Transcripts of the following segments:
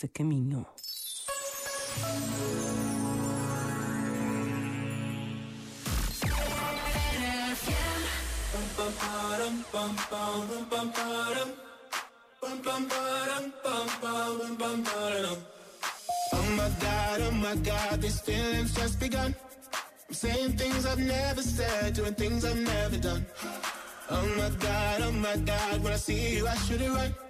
esse caminho. Oh my god, oh my god, these feelings just begun. I'm saying things I've never said, doing things I've never done. Oh my god, oh my god, when I see you, I should it right.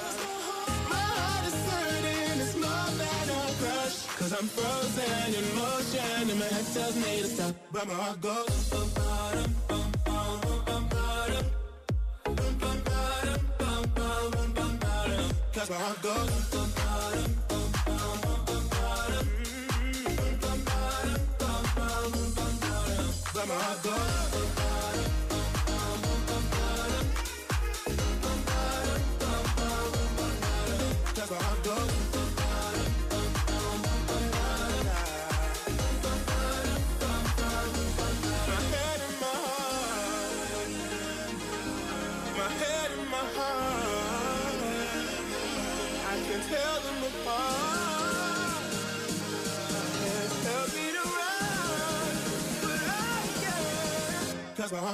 Cause I'm frozen in motion, and my head tells me to stop, but my heart goes. Bum, bum, bum, bum, bum, bum, bum, bum, bum, bum, bum, bum, bum, bum, Cause my heart goes. Bum, bum,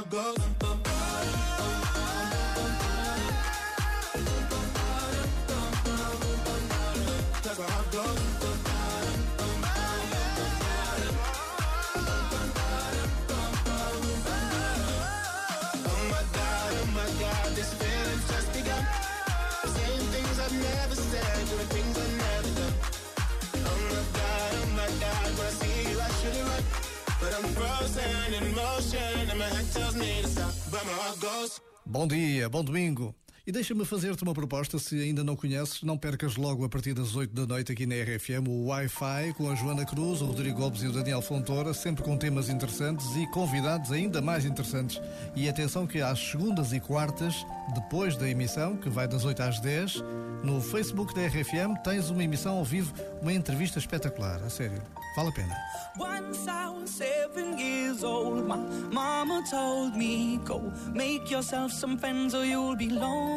goes. Bom dia, bom domingo. E deixa-me fazer-te uma proposta, se ainda não conheces, não percas logo a partir das 8 da noite aqui na RFM o Wi-Fi com a Joana Cruz, o Rodrigo Gomes e o Daniel Fontoura, sempre com temas interessantes e convidados ainda mais interessantes. E atenção que às segundas e quartas, depois da emissão, que vai das 8 às 10, no Facebook da RFM tens uma emissão ao vivo, uma entrevista espetacular, a sério, vale a pena. Once I was seven years old, my mama told me, Go make yourself some friends or you'll be lonely.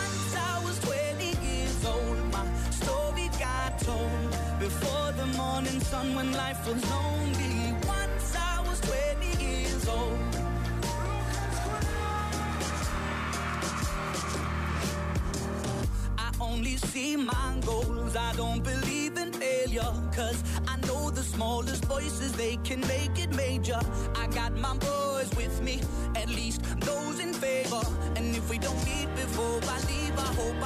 Morning sun when life was lonely. Once I was 20 years old. I only see my goals. I don't believe in failure. Cause I know the smallest voices, they can make it major. I got my boys with me, at least those in favor. And if we don't meet before I leave, I hope